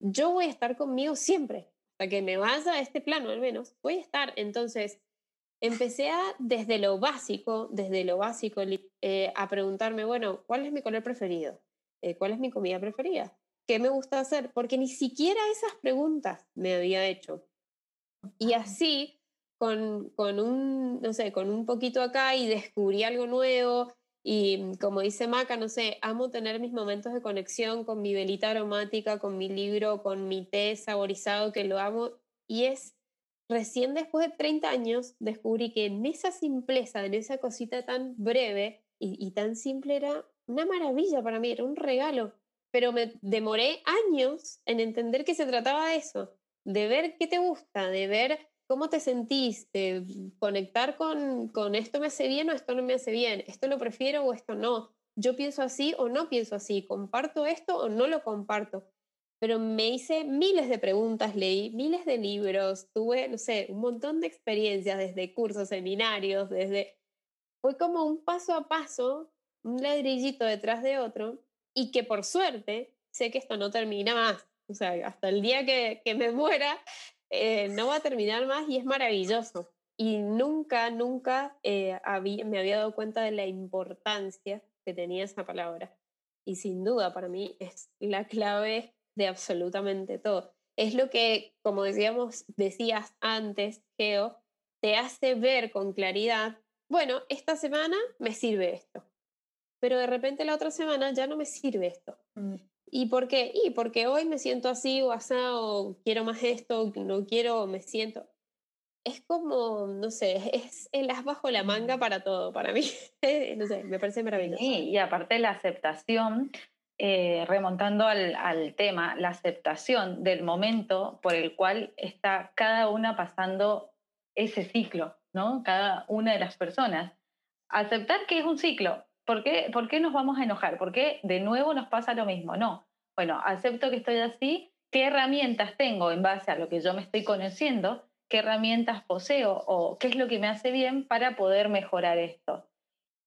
Speaker 1: Yo voy a estar conmigo siempre, hasta que me vaya a este plano al menos, voy a estar. Entonces, empecé a, desde lo básico, desde lo básico, eh, a preguntarme, bueno, ¿cuál es mi color preferido? Eh, ¿Cuál es mi comida preferida? ¿Qué me gusta hacer? Porque ni siquiera esas preguntas me había hecho. Y así, con, con un, no sé, con un poquito acá y descubrí algo nuevo. Y como dice Maca, no sé, amo tener mis momentos de conexión con mi velita aromática, con mi libro, con mi té saborizado, que lo amo. Y es recién después de 30 años descubrí que en esa simpleza, en esa cosita tan breve y, tan simple era una maravilla para mí, era un regalo. Pero me demoré años en entender que se trataba de eso, de ver qué te gusta, de ver ¿cómo te sentís? ¿Conectar con, con esto me hace bien o esto no me hace bien? ¿Esto lo prefiero o esto no? ¿Yo pienso así o no pienso así? ¿Comparto esto o no lo comparto? Pero me hice miles de preguntas, leí miles de libros, tuve, no sé, un montón de experiencias, desde cursos, seminarios, desde... Fue como un paso a paso, un ladrillito detrás de otro, y que por suerte sé que esto no termina más. O sea, hasta el día que, que me muera, eh, no va a terminar más y es maravilloso. Y nunca, nunca eh, me había dado cuenta de la importancia que tenía esa palabra. Y sin duda, para mí es la clave de absolutamente todo. Es lo que, como decíamos, decías antes, Geo, te hace ver con claridad, bueno, esta semana me sirve esto, pero de repente la otra semana ya no me sirve esto. Mm. ¿Y por qué? Y porque hoy me siento así o así, o quiero más esto, no quiero, me siento. Es como, no sé, es el as bajo la manga mm. para todo, para mí. no sé, me parece maravilloso.
Speaker 2: Sí, y aparte la aceptación, eh, remontando al, tema, la aceptación del momento por el cual está cada una pasando ese ciclo, ¿no? Cada una de las personas. Aceptar que es un ciclo, ¿Por qué, ¿Por qué nos vamos a enojar? ¿Por qué de nuevo nos pasa lo mismo? No. Bueno, acepto que estoy así. ¿Qué herramientas tengo en base a lo que yo me estoy conociendo? ¿Qué herramientas poseo o qué es lo que me hace bien para poder mejorar esto?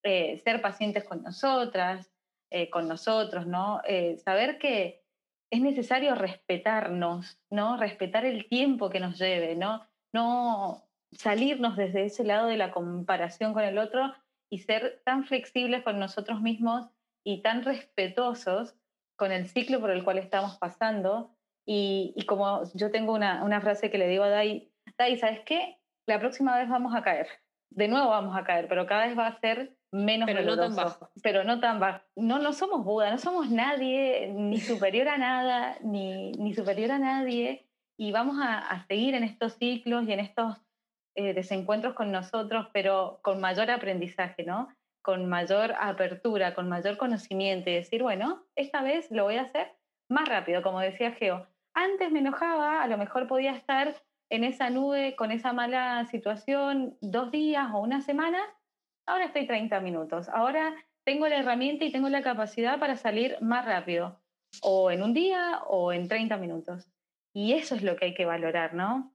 Speaker 2: Eh, ser pacientes con nosotras, eh, con nosotros, ¿no? Eh, saber que es necesario respetarnos, ¿no? Respetar el tiempo que nos lleve, ¿no? No salirnos desde ese lado de la comparación con el otro y ser tan flexibles con nosotros mismos y tan respetuosos con el ciclo por el cual estamos pasando. Y, como yo tengo una, una, frase que le digo a Dai, Dai, ¿sabes qué? La próxima vez vamos a caer. De nuevo vamos a caer, pero cada vez va a ser menos
Speaker 1: pero no tan bajo.
Speaker 2: Pero no tan bajo. No, no somos Buda, no somos nadie, ni superior a nada, ni, ni superior a nadie. Y vamos a, a seguir en estos ciclos y en estos eh, desencuentros con nosotros, pero con mayor aprendizaje, ¿no? Con mayor apertura, con mayor conocimiento y decir, bueno, esta vez lo voy a hacer más rápido, como decía Geo. Antes me enojaba, a lo mejor podía estar en esa nube con esa mala situación dos días o una semana, ahora estoy 30 minutos. Ahora tengo la herramienta y tengo la capacidad para salir más rápido, o en un día o en 30 minutos. Y eso es lo que hay que valorar, ¿no?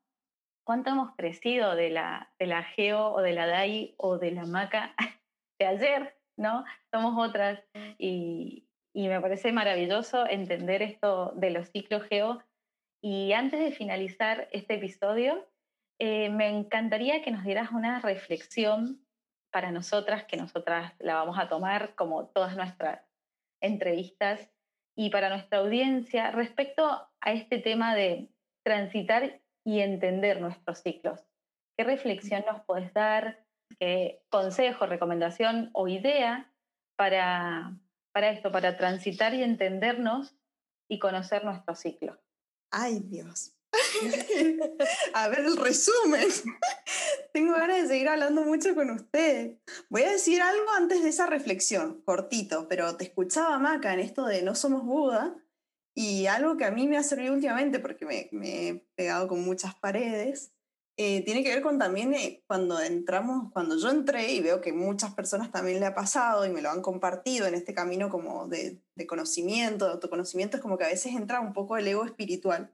Speaker 2: cuánto hemos crecido de la, de la Geo o de la DAI o de la Maca de ayer, ¿no? Somos otras y, y me parece maravilloso entender esto de los ciclos Geo. Y antes de finalizar este episodio, eh, me encantaría que nos dieras una reflexión para nosotras, que nosotras la vamos a tomar como todas nuestras entrevistas, y para nuestra audiencia respecto a este tema de transitar y entender nuestros ciclos. ¿Qué reflexión nos puedes dar? ¿Qué consejo, recomendación o idea para, para esto, para transitar y entendernos y conocer nuestro ciclo?
Speaker 3: Ay, Dios. a ver el resumen. Tengo ganas de seguir hablando mucho con usted. Voy a decir algo antes de esa reflexión, cortito, pero te escuchaba, Maca, en esto de no somos Buda, y algo que a mí me ha servido últimamente, porque me, me he pegado con muchas paredes, eh, tiene que ver con también eh, cuando entramos, cuando yo entré y veo que muchas personas también le ha pasado y me lo han compartido en este camino como de, de conocimiento, de autoconocimiento, es como que a veces entra un poco el ego espiritual.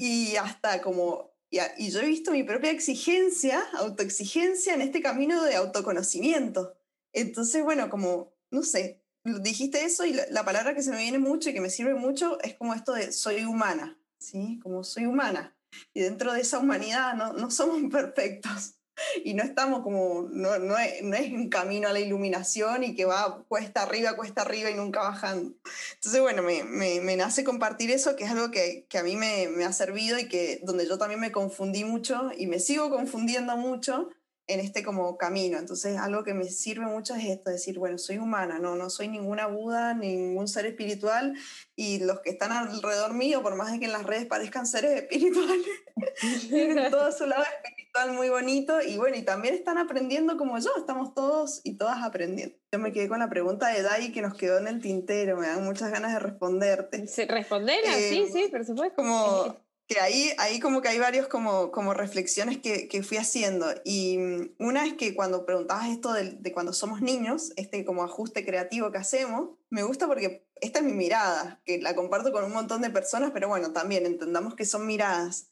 Speaker 3: Y hasta como, y, yo he visto mi propia exigencia, autoexigencia en este camino de autoconocimiento. Entonces, bueno, como, no sé, dijiste eso y la, palabra que se me viene mucho y que me sirve mucho es como esto de soy humana, ¿sí? Como soy humana. Y dentro de esa humanidad no, no somos perfectos y no estamos como, no, no, es, no, es, un camino a la iluminación y que va cuesta arriba, cuesta arriba y nunca bajando. Entonces, bueno, me, me, me nace compartir eso, que es algo que, que a mí me, me, ha servido y que donde yo también me confundí mucho y me sigo confundiendo mucho en este como camino. Entonces, algo que me sirve mucho es esto, decir, bueno, soy humana, no, no soy ninguna Buda, ningún ser espiritual, y los que están alrededor mío, por más de que en las redes parezcan seres espirituales, tienen todo su lado espiritual muy bonito, y bueno, y también están aprendiendo como yo, estamos todos y todas aprendiendo. Yo me quedé con la pregunta de Dai que nos quedó en el tintero, me dan muchas ganas de responderte.
Speaker 1: ¿Responderla? sí, eh, sí, por supuesto.
Speaker 3: Como que ahí, ahí como que hay varios como, como reflexiones que, que fui haciendo. Y mm, una es que cuando preguntabas esto de, de, cuando somos niños, este como ajuste creativo que hacemos, me gusta porque esta es mi mirada, que la comparto con un montón de personas, pero bueno, también entendamos que son miradas.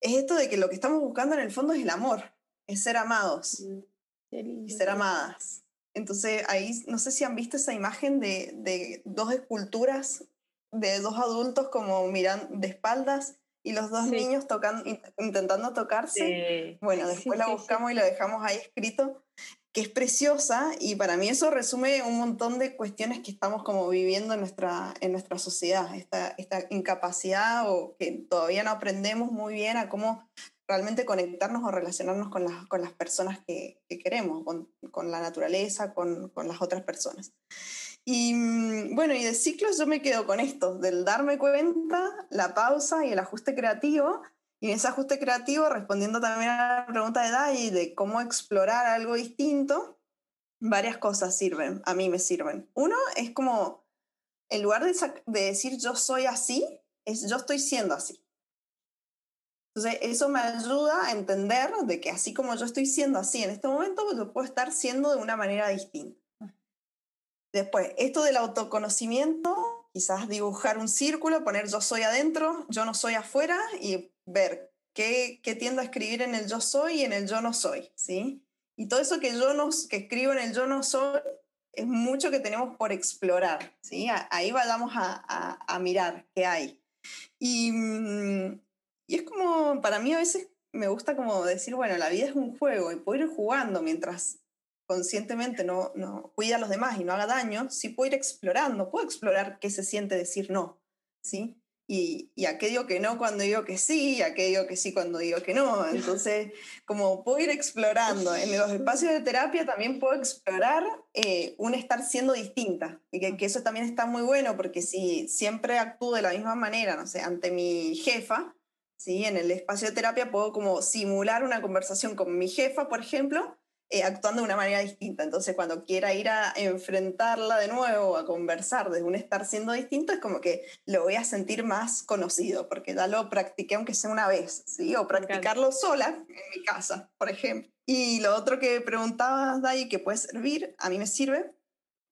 Speaker 3: Es esto de que lo que estamos buscando en el fondo es el amor, es ser amados mm, y ser amadas. Entonces ahí no sé si han visto esa imagen de, de dos esculturas de dos adultos como miran de espaldas y los dos niños tocando, intentando tocarse. Bueno, después la buscamos y la dejamos ahí escrito, que es preciosa y para mí eso resume un montón de cuestiones que estamos como viviendo en nuestra, en nuestra sociedad, esta, esta incapacidad o que todavía no aprendemos muy bien a cómo realmente conectarnos o relacionarnos con las, con las personas que, que queremos, con, con, la naturaleza, con, con las otras personas. Y mm, bueno, y de ciclos yo me quedo con esto, del darme cuenta, la pausa y el ajuste creativo. Y en ese ajuste creativo, respondiendo también a la pregunta de Dai de cómo explorar algo distinto, varias cosas sirven, a mí me sirven. Uno es como, en lugar de, de decir yo soy así, es yo estoy siendo así. Entonces, eso me ayuda a entender de que así como yo estoy siendo así en este momento, yo puedo estar siendo de una manera distinta. Después, esto del autoconocimiento, quizás dibujar un círculo, poner yo soy adentro, yo no soy afuera y ver qué, qué tiendo a escribir en el yo soy y en el yo no soy, ¿sí? Y todo eso que yo no, que escribo en el yo no soy es mucho que tenemos por explorar, ¿sí? Ahí vayamos a, a, a mirar qué hay. Y, mm, y es como, para mí a veces me gusta como decir, bueno, la vida es un juego y puedo ir jugando mientras conscientemente no, no cuida a los demás y no haga daño, sí puedo ir explorando, puedo explorar qué se siente decir no, ¿sí? Y, y a qué digo que no cuando digo que sí, y a qué digo que sí cuando digo que no. Entonces, como puedo ir explorando, en los espacios de terapia también puedo explorar eh, un estar siendo distinta, y que, que, eso también está muy bueno, porque si siempre actúo de la misma manera, no sé, ante mi jefa, ¿sí? En el espacio de terapia puedo como simular una conversación con mi jefa, por ejemplo, eh, actuando de una manera distinta. Entonces, cuando quiera ir a enfrentarla de nuevo, a conversar desde un estar siendo distinto, es como que lo voy a sentir más conocido, porque ya lo practiqué aunque sea una vez, ¿sí? O practicarlo sola en mi casa, por ejemplo. Y lo otro que preguntabas, Dai, que puede servir, a mí me sirve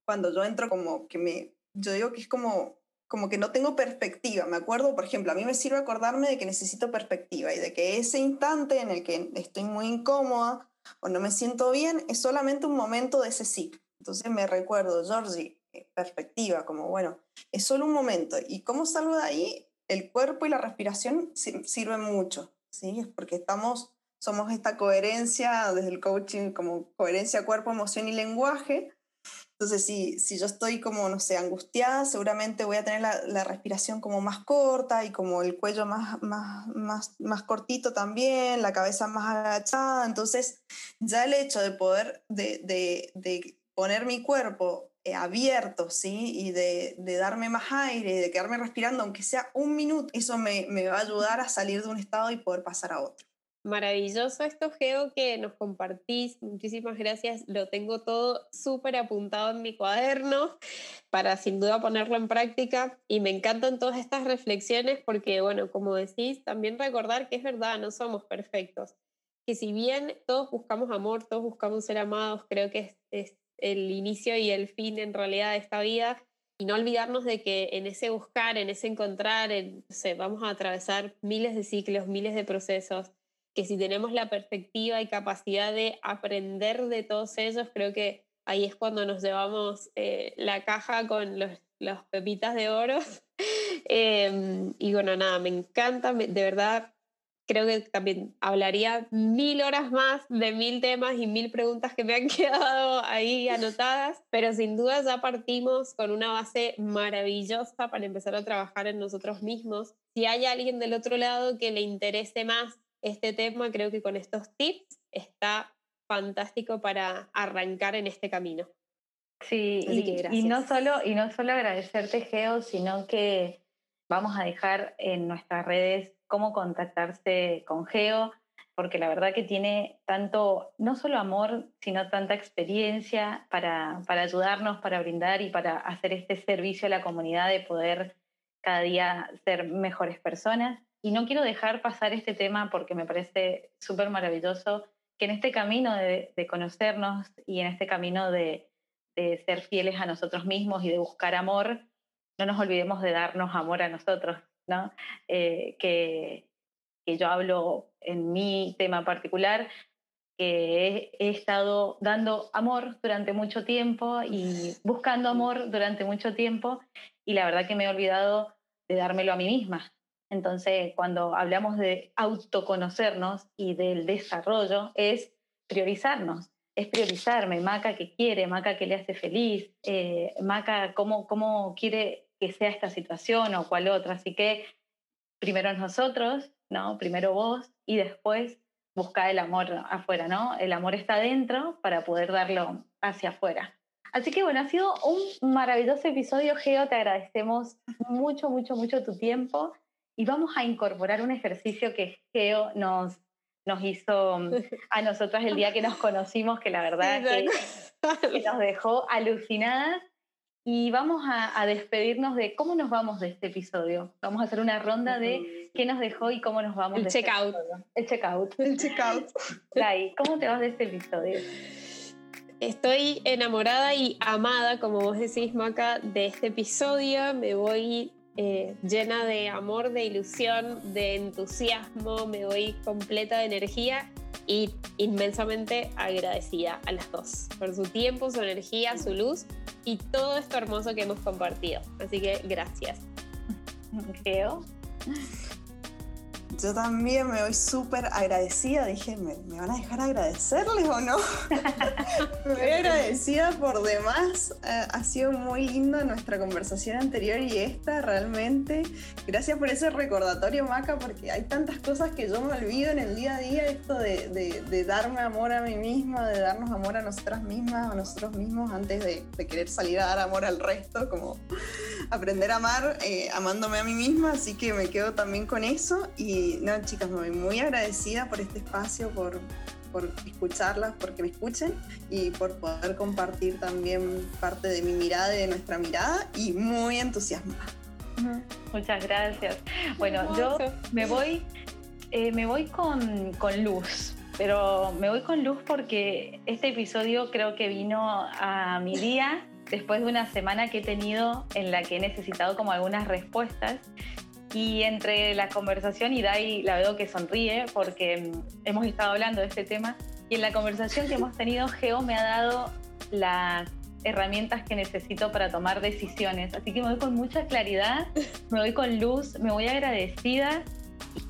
Speaker 3: cuando yo entro como que me, yo digo que es como, como que no tengo perspectiva. Me acuerdo, por ejemplo, a mí me sirve acordarme de que necesito perspectiva y de que ese instante en el que estoy muy incómoda, o no me siento bien, es solamente un momento de ese ciclo. Entonces me recuerdo, Georgie, eh, perspectiva, como bueno, es solo un momento. ¿Y cómo salgo de ahí? El cuerpo y la respiración sirven mucho, ¿sí? Es porque estamos, somos esta coherencia desde el coaching, como coherencia cuerpo, emoción y lenguaje, entonces, si, si yo estoy como, no sé, angustiada, seguramente voy a tener la, respiración como más corta y como el cuello más, más, más, más cortito también, la cabeza más agachada. Entonces, ya el hecho de poder, de, de, de poner mi cuerpo eh, abierto, ¿sí? Y de, de, darme más aire y de quedarme respirando, aunque sea un minuto, eso me, me va a ayudar a salir de un estado y poder pasar a otro.
Speaker 1: Maravilloso esto, Geo, que nos compartís. Muchísimas gracias. Lo tengo todo súper apuntado en mi cuaderno para sin duda ponerlo en práctica. Y me encantan todas estas reflexiones porque, bueno, como decís, también recordar que es verdad, no somos perfectos. Que si bien todos buscamos amor, todos buscamos ser amados, creo que es, es el inicio y el fin en realidad de esta vida. Y no olvidarnos de que en ese buscar, en ese encontrar, en, no sé, vamos a atravesar miles de ciclos, miles de procesos que si tenemos la perspectiva y capacidad de aprender de todos ellos, creo que ahí es cuando nos llevamos eh, la caja con los, los pepitas de oro. eh, y bueno, nada, me encanta, de verdad, creo que también hablaría mil horas más de mil temas y mil preguntas que me han quedado ahí anotadas, pero sin duda ya partimos con una base maravillosa para empezar a trabajar en nosotros mismos. Si hay alguien del otro lado que le interese más este tema, creo que con estos tips está fantástico para arrancar en este camino.
Speaker 2: Sí, y, no solo, y no solo agradecerte, Geo, sino que vamos a dejar en nuestras redes cómo contactarse con Geo, porque la verdad que tiene tanto, no solo amor, sino tanta experiencia para, para ayudarnos, para brindar y para hacer este servicio a la comunidad de poder cada día ser mejores personas. Y no quiero dejar pasar este tema porque me parece súper maravilloso que en este camino de, conocernos y en este camino de, ser fieles a nosotros mismos y de buscar amor, no nos olvidemos de darnos amor a nosotros, ¿no? Eh, que, que yo hablo en mi tema particular, que he, estado dando amor durante mucho tiempo y buscando amor durante mucho tiempo y la verdad que me he olvidado de dármelo a mí misma. Entonces, cuando hablamos de autoconocernos y del desarrollo, es priorizarnos, es priorizarme, Maca que quiere, Maca que le hace feliz, eh, Maca cómo, cómo quiere que sea esta situación o cual otra. Así que primero nosotros, ¿no? Primero vos y después buscar el amor afuera, ¿no? El amor está dentro para poder darlo hacia afuera. Así que bueno, ha sido un maravilloso episodio, Geo. Te agradecemos mucho, mucho, mucho tu tiempo. Y vamos a incorporar un ejercicio que Geo nos, nos hizo a nosotras el día que nos conocimos, que la verdad que, que, nos dejó alucinadas. Y vamos a, despedirnos de cómo nos vamos de este episodio. Vamos a hacer una ronda de qué nos dejó y cómo nos vamos.
Speaker 1: El
Speaker 2: de este
Speaker 1: checkout.
Speaker 2: el checkout.
Speaker 3: El checkout.
Speaker 2: Dai, ¿cómo te vas de este episodio?
Speaker 1: Estoy enamorada y amada, como vos decís, Maca, de este episodio. Me voy eh, llena de amor, de ilusión, de entusiasmo, me voy completa de energía y inmensamente agradecida a las dos por su tiempo, su energía, su luz y todo esto hermoso que hemos compartido. Así que gracias.
Speaker 2: Creo.
Speaker 3: Yo también me voy súper agradecida. Dije, ¿me, van a dejar agradecerles o no? me voy agradecida por demás. Eh, ha sido muy linda nuestra conversación anterior y esta realmente. Gracias por ese recordatorio, Maca, porque hay tantas cosas que yo me olvido en el día a día. Esto de, darme amor a mí misma, de darnos amor a nosotras mismas, a nosotros mismos, antes de, querer salir a dar amor al resto, como aprender a amar eh, amándome a mí misma. Así que me quedo también con eso. Y no, chicas, me voy muy agradecida por este espacio, por, por escucharlas, porque me escuchen y por poder compartir también parte de mi mirada y de nuestra mirada y muy entusiasmada.
Speaker 2: Muchas gracias. Bueno, yo me voy, eh, me voy con, con luz, pero me voy con luz porque este episodio creo que vino a mi día después de una semana que he tenido en la que he necesitado como algunas respuestas y entre la conversación y Dai la veo que sonríe porque mm, hemos estado hablando de este tema. Y en la conversación que hemos tenido, Geo me ha dado las herramientas que necesito para tomar decisiones. Así que me voy con mucha claridad, me voy con luz, me voy agradecida.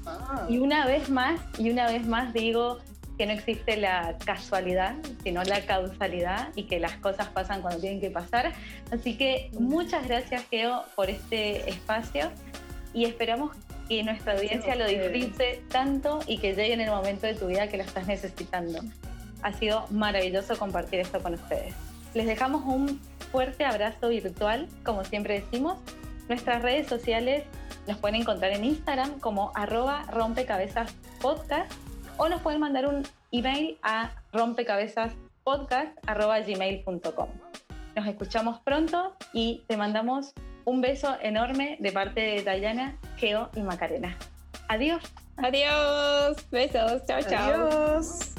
Speaker 2: Ah. Y una vez más, y una vez más digo que no existe la casualidad, sino la causalidad y que las cosas pasan cuando tienen que pasar. Así que muchas gracias, Geo, por este espacio y esperamos que nuestra audiencia lo disfrute tanto y que llegue en el momento de tu vida que lo estás necesitando. Ha sido maravilloso compartir esto con ustedes. Les dejamos un fuerte abrazo virtual, como siempre decimos. Nuestras redes sociales nos pueden encontrar en Instagram como arroba rompecabezaspodcast o nos pueden mandar un email a rompecabezaspodcast.gmail.com. Nos escuchamos pronto y te mandamos un beso enorme de parte de Dayana, Geo y Macarena. Adiós.
Speaker 1: Adiós. Besos. Chao, chao.
Speaker 3: Adiós.